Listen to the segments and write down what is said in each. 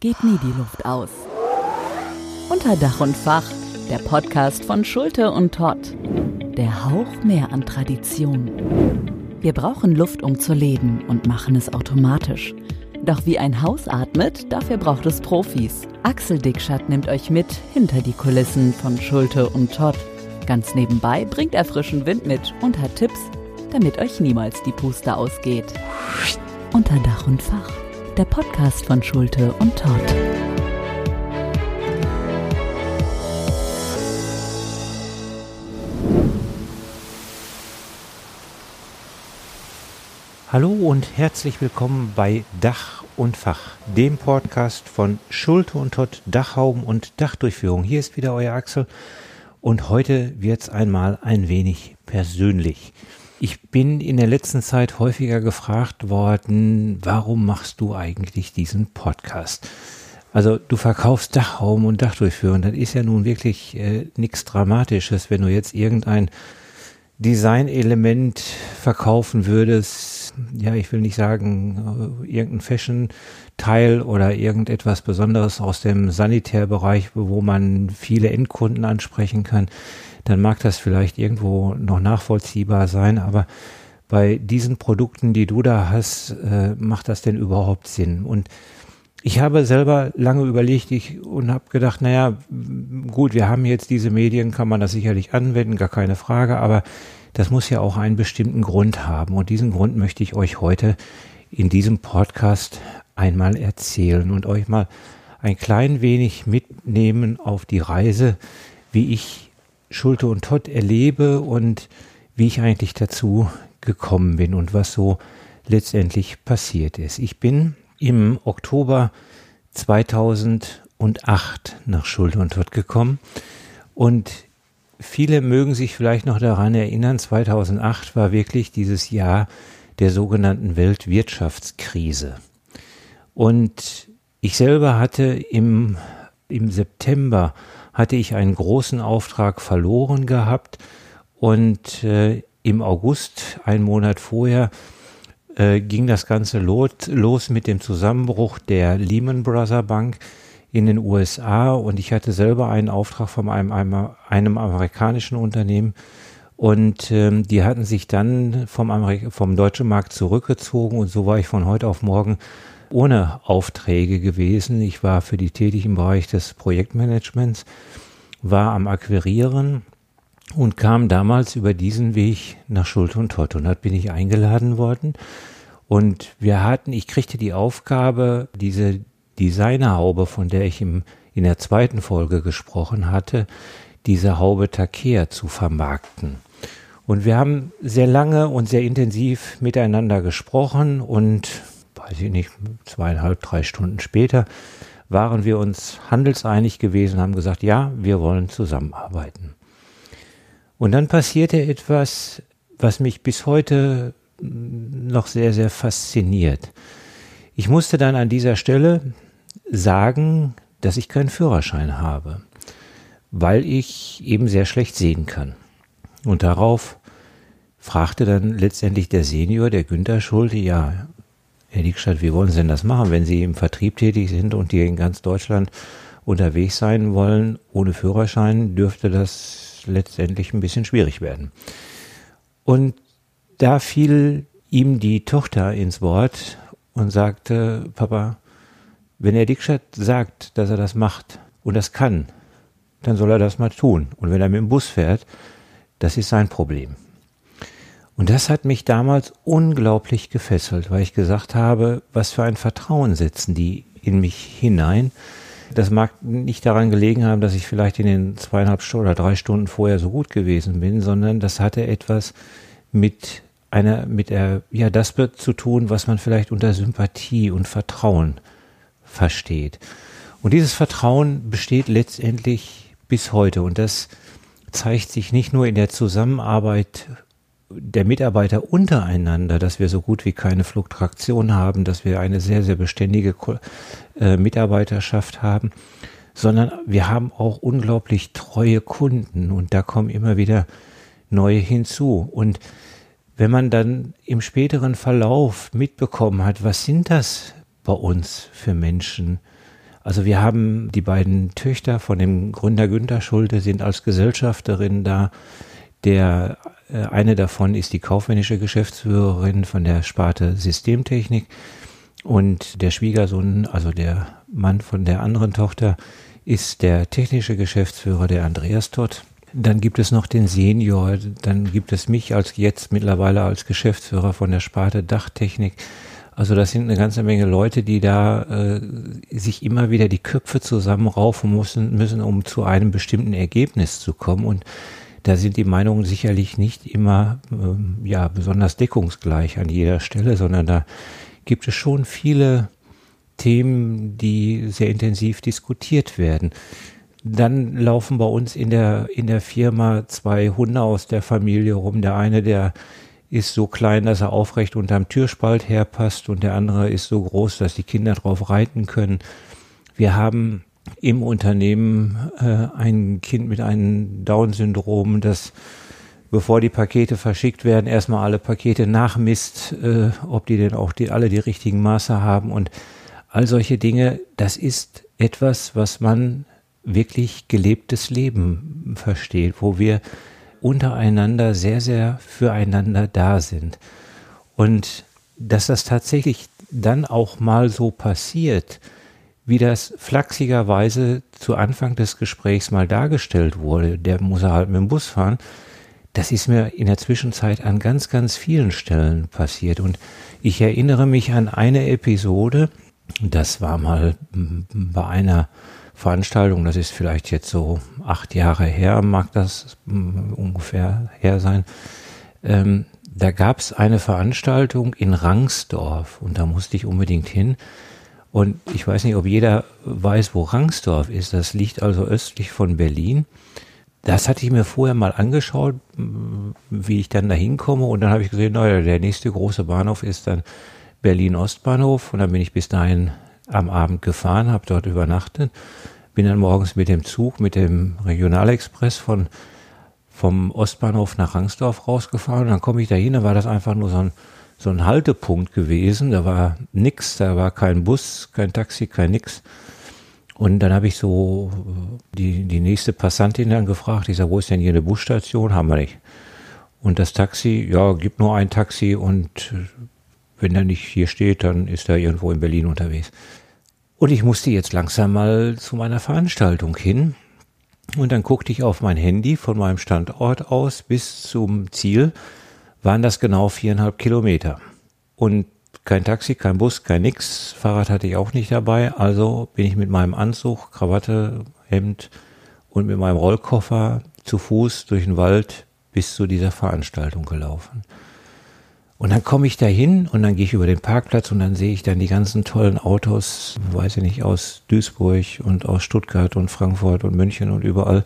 geht nie die Luft aus. Unter Dach und Fach, der Podcast von Schulte und Todd. Der Hauch mehr an Tradition. Wir brauchen Luft, um zu leben und machen es automatisch. Doch wie ein Haus atmet, dafür braucht es Profis. Axel Dickschat nimmt euch mit hinter die Kulissen von Schulte und Todd. Ganz nebenbei bringt er frischen Wind mit und hat Tipps, damit euch niemals die Puste ausgeht. Unter Dach und Fach, der Podcast von Schulte und Todd. Hallo und herzlich willkommen bei Dach und Fach, dem Podcast von Schulte und Todd Dachhauben und Dachdurchführung. Hier ist wieder euer Axel und heute wird's einmal ein wenig persönlich. Ich bin in der letzten Zeit häufiger gefragt worden, warum machst du eigentlich diesen Podcast? Also du verkaufst Dachraum und Dachdurchführung, das ist ja nun wirklich äh, nichts Dramatisches, wenn du jetzt irgendein Designelement verkaufen würdest, ja, ich will nicht sagen, äh, irgendein Fashion-Teil oder irgendetwas Besonderes aus dem Sanitärbereich, wo man viele Endkunden ansprechen kann, dann mag das vielleicht irgendwo noch nachvollziehbar sein, aber bei diesen Produkten, die du da hast, äh, macht das denn überhaupt Sinn? Und ich habe selber lange überlegt ich, und habe gedacht, naja, gut, wir haben jetzt diese Medien, kann man das sicherlich anwenden, gar keine Frage, aber das muss ja auch einen bestimmten Grund haben. Und diesen Grund möchte ich euch heute in diesem Podcast einmal erzählen und euch mal ein klein wenig mitnehmen auf die Reise, wie ich Schulte und Todd erlebe und wie ich eigentlich dazu gekommen bin und was so letztendlich passiert ist. Ich bin im Oktober 2008 nach Schulte und Todd gekommen und viele mögen sich vielleicht noch daran erinnern, 2008 war wirklich dieses Jahr der sogenannten Weltwirtschaftskrise. Und ich selber hatte im, im September hatte ich einen großen Auftrag verloren gehabt und äh, im August, einen Monat vorher, äh, ging das Ganze los, mit dem Zusammenbruch der Lehman Brothers Bank in den USA und ich hatte selber einen Auftrag von einem, einem, einem amerikanischen Unternehmen und ähm, die hatten sich dann vom, Amerik vom deutschen Markt zurückgezogen und so war ich von heute auf morgen ohne Aufträge gewesen. Ich war für die tätig im Bereich des Projektmanagements, war am Akquirieren und kam damals über diesen Weg nach Schulte und Todd. Und dort bin ich eingeladen worden. Und wir hatten, ich kriegte die Aufgabe, diese Designerhaube, von der ich im, in der zweiten Folge gesprochen hatte, diese Haube Takea zu vermarkten. Und wir haben sehr lange und sehr intensiv miteinander gesprochen und, weiß ich nicht, zweieinhalb, drei Stunden später waren wir uns handelseinig gewesen, haben gesagt, ja, wir wollen zusammenarbeiten. Und dann passierte etwas, was mich bis heute noch sehr, sehr fasziniert. Ich musste dann an dieser Stelle sagen, dass ich keinen Führerschein habe, weil ich eben sehr schlecht sehen kann. Und darauf fragte dann letztendlich der Senior, der Günther Schulte, ja, Herr Dickstadt, wie wollen Sie denn das machen, wenn Sie im Vertrieb tätig sind und hier in ganz Deutschland unterwegs sein wollen? Ohne Führerschein dürfte das letztendlich ein bisschen schwierig werden. Und da fiel ihm die Tochter ins Wort und sagte, Papa, wenn er Dickstadt sagt, dass er das macht und das kann, dann soll er das mal tun. Und wenn er mit dem Bus fährt, das ist sein Problem. Und das hat mich damals unglaublich gefesselt, weil ich gesagt habe, was für ein Vertrauen setzen die in mich hinein, das mag nicht daran gelegen haben, dass ich vielleicht in den zweieinhalb Stunden oder drei Stunden vorher so gut gewesen bin, sondern das hatte etwas mit einer, mit der, ja, das wird zu tun, was man vielleicht unter Sympathie und Vertrauen versteht. Und dieses Vertrauen besteht letztendlich bis heute und das zeigt sich nicht nur in der Zusammenarbeit der Mitarbeiter untereinander, dass wir so gut wie keine Fluktuation haben, dass wir eine sehr, sehr beständige äh, Mitarbeiterschaft haben, sondern wir haben auch unglaublich treue Kunden und da kommen immer wieder neue hinzu. Und wenn man dann im späteren Verlauf mitbekommen hat, was sind das bei uns für Menschen, Also wir haben die beiden Töchter von dem Gründer Günter Schulte sind als Gesellschafterin da. Der äh, eine davon ist die kaufmännische Geschäftsführerin von der Sparte Systemtechnik und der Schwiegersohn, also der Mann von der anderen Tochter, ist der technische Geschäftsführer, der Andreas Todd. Dann gibt es noch den Senior, dann gibt es mich als jetzt mittlerweile als Geschäftsführer von der Sparte Dachtechnik. Also das sind eine ganze Menge Leute, die da äh, sich immer wieder die Köpfe zusammenraufen müssen, müssen, um zu einem bestimmten Ergebnis zu kommen. Und da sind die Meinungen sicherlich nicht immer äh, ja besonders deckungsgleich an jeder Stelle, sondern da gibt es schon viele Themen, die sehr intensiv diskutiert werden. Dann laufen bei uns in der, in der Firma zwei Hunde aus der Familie rum. Der eine, der ist so klein, dass er aufrecht unterm Türspalt herpasst und der andere ist so groß, dass die Kinder drauf reiten können. Wir haben im Unternehmen äh, ein Kind mit einem Down-Syndrom, das bevor die Pakete verschickt werden, erstmal alle Pakete nachmisst, äh, ob die denn auch die, alle die richtigen Maße haben und all solche Dinge. Das ist etwas, was man wirklich gelebtes Leben versteht, wo wir untereinander sehr, sehr füreinander da sind. Und dass das tatsächlich dann auch mal so passiert, wie das flachsigerweise zu Anfang des Gesprächs mal dargestellt wurde, der muss er halt mit dem Bus fahren, das ist mir in der Zwischenzeit an ganz, ganz vielen Stellen passiert. Und ich erinnere mich an eine Episode, das war mal bei einer Veranstaltung, das ist vielleicht jetzt so acht Jahre her, mag das mm, ungefähr her sein. Ähm, da gab es eine Veranstaltung in Rangsdorf und da musste ich unbedingt hin. Und ich weiß nicht, ob jeder weiß, wo Rangsdorf ist. Das liegt also östlich von Berlin. Das hatte ich mir vorher mal angeschaut, mm, wie ich dann da hinkomme. Und dann habe ich gesehen, naja, der nächste große Bahnhof ist dann Berlin Ostbahnhof. Und dann bin ich bis dahin am Abend gefahren, habe dort übernachtet, bin dann morgens mit dem Zug, mit dem Regionalexpress von vom Ostbahnhof nach Rangsdorf rausgefahren. Und dann komme ich da hin, da war das einfach nur so ein, so ein Haltepunkt gewesen. Da war nix, da war kein Bus, kein Taxi, kein nix. Und dann habe ich so die, die nächste Passantin dann gefragt, ich sage, wo ist denn hier eine Busstation? Haben wir nicht. Und das Taxi, ja, gibt nur ein Taxi und wenn er nicht hier steht, dann ist er irgendwo in Berlin unterwegs. Und ich musste jetzt langsam mal zu meiner Veranstaltung hin. Und dann guckte ich auf mein Handy von meinem Standort aus bis zum Ziel, waren das genau viereinhalb Kilometer. Und kein Taxi, kein Bus, kein nix. Fahrrad hatte ich auch nicht dabei. Also bin ich mit meinem Anzug, Krawatte, Hemd und mit meinem Rollkoffer zu Fuß durch den Wald bis zu dieser Veranstaltung gelaufen. Und dann komme ich da hin und dann gehe ich über den Parkplatz und dann sehe ich dann die ganzen tollen Autos, weiß ich nicht, aus Duisburg und aus Stuttgart und Frankfurt und München und überall.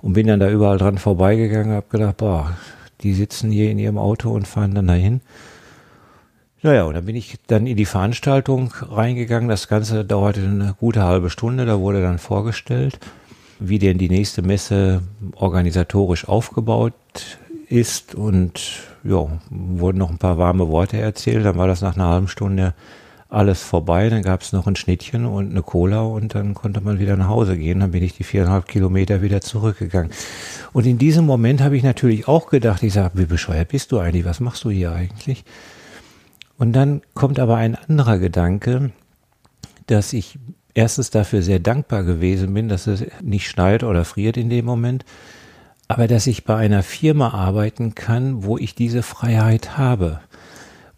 Und bin dann da überall dran vorbeigegangen, habe gedacht, boah, die sitzen hier in ihrem Auto und fahren dann dahin. Naja, und dann bin ich dann in die Veranstaltung reingegangen. Das Ganze dauerte eine gute halbe Stunde. Da wurde dann vorgestellt, wie denn die nächste Messe organisatorisch aufgebaut ist und ja, wurden noch ein paar warme Worte erzählt. Dann war das nach einer halben Stunde alles vorbei. Dann gab es noch ein Schnittchen und eine Cola und dann konnte man wieder nach Hause gehen. Dann bin ich die viereinhalb Kilometer wieder zurückgegangen. Und in diesem Moment habe ich natürlich auch gedacht, ich sage, wie bescheuert bist du eigentlich? Was machst du hier eigentlich? Und dann kommt aber ein anderer Gedanke, dass ich erstens dafür sehr dankbar gewesen bin, dass es nicht schneit oder friert in dem Moment aber dass ich bei einer Firma arbeiten kann, wo ich diese Freiheit habe,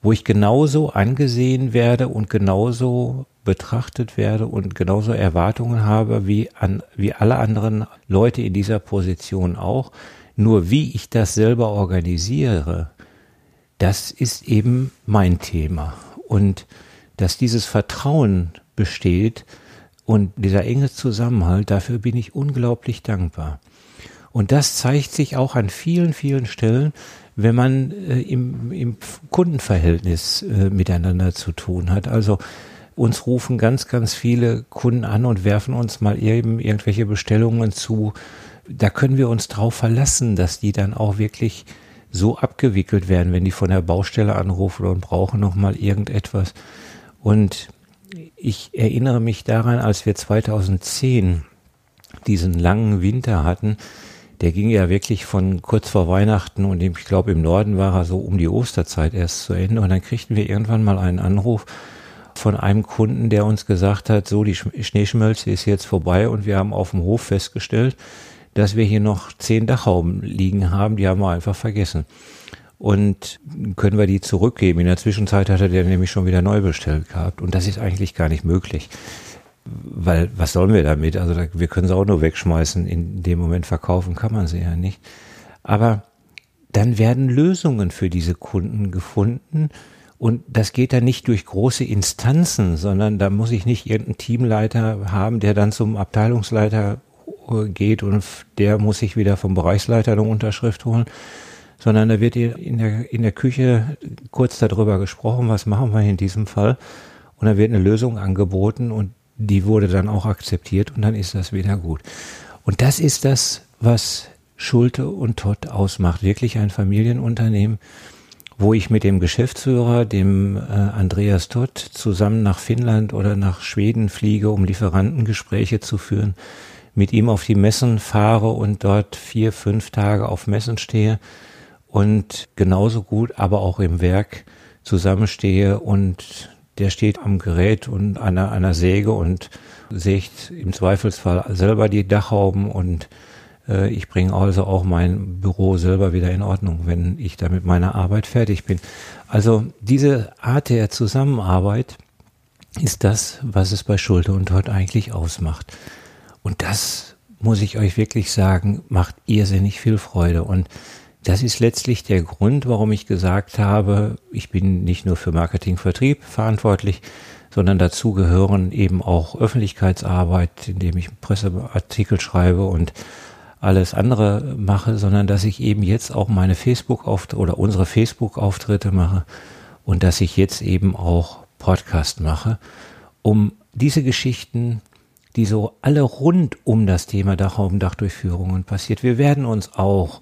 wo ich genauso angesehen werde und genauso betrachtet werde und genauso Erwartungen habe wie an, wie alle anderen Leute in dieser Position auch. Nur wie ich das selber organisiere, das ist eben mein Thema. Und dass dieses Vertrauen besteht und dieser enge Zusammenhalt, dafür bin ich unglaublich dankbar. Und das zeigt sich auch an vielen, vielen Stellen, wenn man äh, im, im Kundenverhältnis äh, miteinander zu tun hat. Also uns rufen ganz, ganz viele Kunden an und werfen uns mal eben irgendwelche Bestellungen zu. Da können wir uns drauf verlassen, dass die dann auch wirklich so abgewickelt werden, wenn die von der Baustelle anrufen und brauchen noch mal irgendetwas. Und ich erinnere mich daran, als wir 2010 diesen langen Winter hatten, der ging ja wirklich von kurz vor Weihnachten und ich glaube im Norden war er so um die Osterzeit erst zu Ende und dann kriegten wir irgendwann mal einen Anruf von einem Kunden, der uns gesagt hat, so die Schneeschmelze ist jetzt vorbei und wir haben auf dem Hof festgestellt, dass wir hier noch zehn Dachhauben liegen haben, die haben wir einfach vergessen. Und können wir die zurückgeben? In der Zwischenzeit hat er der nämlich schon wieder neu bestellt gehabt und das ist eigentlich gar nicht möglich weil was sollen wir damit? Also da, wir können sie auch nur wegschmeißen. In dem Moment verkaufen kann man sie ja nicht. Aber dann werden Lösungen für diese Kunden gefunden. Und das geht dann nicht durch große Instanzen, sondern da muss ich nicht irgendeinen Teamleiter haben, der dann zum Abteilungsleiter äh, geht und der muss sich wieder vom Bereichsleiter eine Unterschrift holen, sondern da wird in der, in der Küche kurz darüber gesprochen, was machen wir in diesem Fall. Und da wird eine Lösung angeboten und die wurde dann auch akzeptiert und dann ist das wieder gut. Und das ist das, was Schulte und Todd ausmacht. Wirklich ein Familienunternehmen, wo ich mit dem Geschäftsführer, dem äh, Andreas Todd, zusammen nach Finnland oder nach Schweden fliege, um Lieferantengespräche zu führen, mit ihm auf die Messen fahre und dort vier, fünf Tage auf Messen stehe und genauso gut, aber auch im Werk zusammenstehe und der steht am Gerät und einer, einer Säge und sägt im Zweifelsfall selber die Dachhauben und äh, ich bringe also auch mein Büro selber wieder in Ordnung, wenn ich da mit meiner Arbeit fertig bin. Also diese Art der Zusammenarbeit ist das, was es bei Schulte und Todd eigentlich ausmacht. Und das muss ich euch wirklich sagen, macht irrsinnig viel Freude. Und das ist letztlich der Grund, warum ich gesagt habe, ich bin nicht nur für Marketing, Vertrieb verantwortlich, sondern dazu gehören eben auch Öffentlichkeitsarbeit, indem ich Presseartikel schreibe und alles andere mache, sondern dass ich eben jetzt auch meine Facebook-Auftritte oder unsere Facebook-Auftritte mache und dass ich jetzt eben auch Podcast mache, um diese Geschichten, die so alle rund um das Thema Dachraumdachdurchführungen passiert. Wir werden uns auch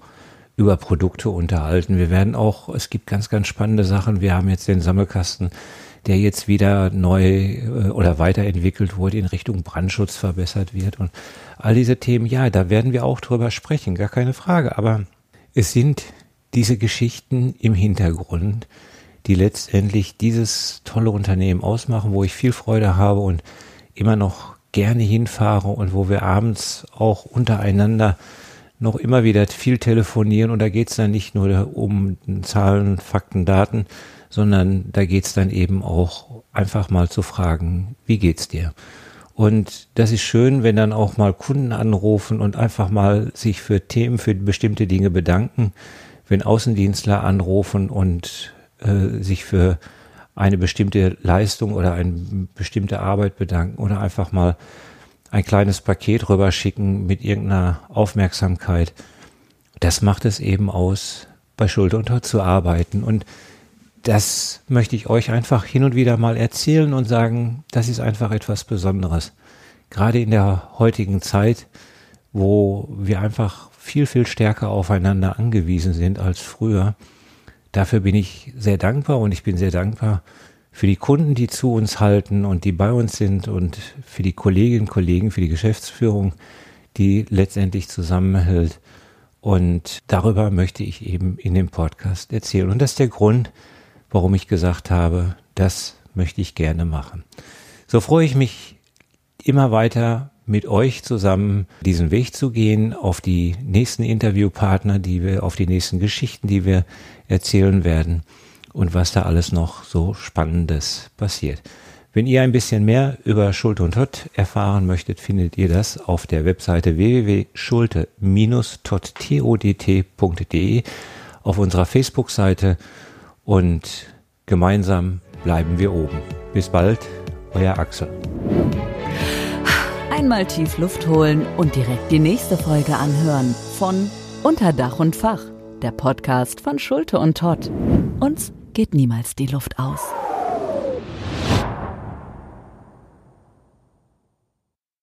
über Produkte unterhalten. Wir werden auch, es gibt ganz, ganz spannende Sachen. Wir haben jetzt den Sammelkasten, der jetzt wieder neu äh, oder weiterentwickelt wurde, in Richtung Brandschutz verbessert wird. Und all diese Themen, ja, da werden wir auch drüber sprechen, gar keine Frage. Aber es sind diese Geschichten im Hintergrund, die letztendlich dieses tolle Unternehmen ausmachen, wo ich viel Freude habe und immer noch gerne hinfahre und wo wir abends auch untereinander noch immer wieder viel telefonieren und da geht es dann nicht nur um Zahlen, Fakten, Daten, sondern da geht es dann eben auch einfach mal zu fragen, wie geht's dir? Und das ist schön, wenn dann auch mal Kunden anrufen und einfach mal sich für Themen, für bestimmte Dinge bedanken, wenn Außendienstler anrufen und äh, sich für eine bestimmte Leistung oder eine bestimmte Arbeit bedanken oder einfach mal ein kleines Paket rüberschicken mit irgendeiner Aufmerksamkeit. Das macht es eben aus, bei Schulter und Hort zu arbeiten. Und das möchte ich euch einfach hin und wieder mal erzählen und sagen, das ist einfach etwas Besonderes. Gerade in der heutigen Zeit, wo wir einfach viel, viel stärker aufeinander angewiesen sind als früher. Dafür bin ich sehr dankbar und ich bin sehr dankbar für die Kunden, die zu uns halten und die bei uns sind und für die Kolleginnen und Kollegen, für die Geschäftsführung, die letztendlich zusammenhält. Und darüber möchte ich eben in dem Podcast erzählen. Und das ist der Grund, warum ich gesagt habe, das möchte ich gerne machen. So freue ich mich immer weiter mit euch zusammen diesen Weg zu gehen, auf die nächsten Interviewpartner, die wir, auf die nächsten Geschichten, die wir erzählen werden und was da alles noch so Spannendes passiert. Wenn ihr ein bisschen mehr über Schulte und Tott erfahren möchtet, findet ihr das auf der Webseite www.schulte-todt.de auf unserer Facebook-Seite und gemeinsam bleiben wir oben. Bis bald, euer Axel. Einmal tief Luft holen und direkt die nächste Folge anhören von Unter Dach und Fach, der Podcast von Schulte und Todd. Uns geht niemals die Luft aus.